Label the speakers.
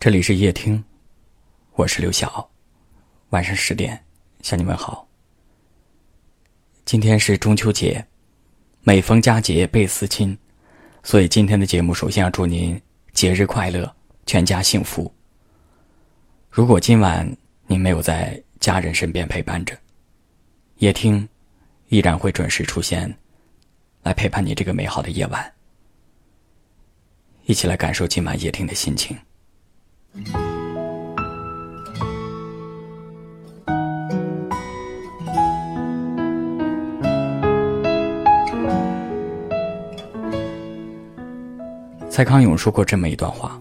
Speaker 1: 这里是夜听，我是刘晓，晚上十点向你问好。今天是中秋节，每逢佳节倍思亲，所以今天的节目首先要祝您节日快乐，全家幸福。如果今晚您没有在家人身边陪伴着，夜听依然会准时出现，来陪伴你这个美好的夜晚。一起来感受今晚夜听的心情。蔡康永说过这么一段话：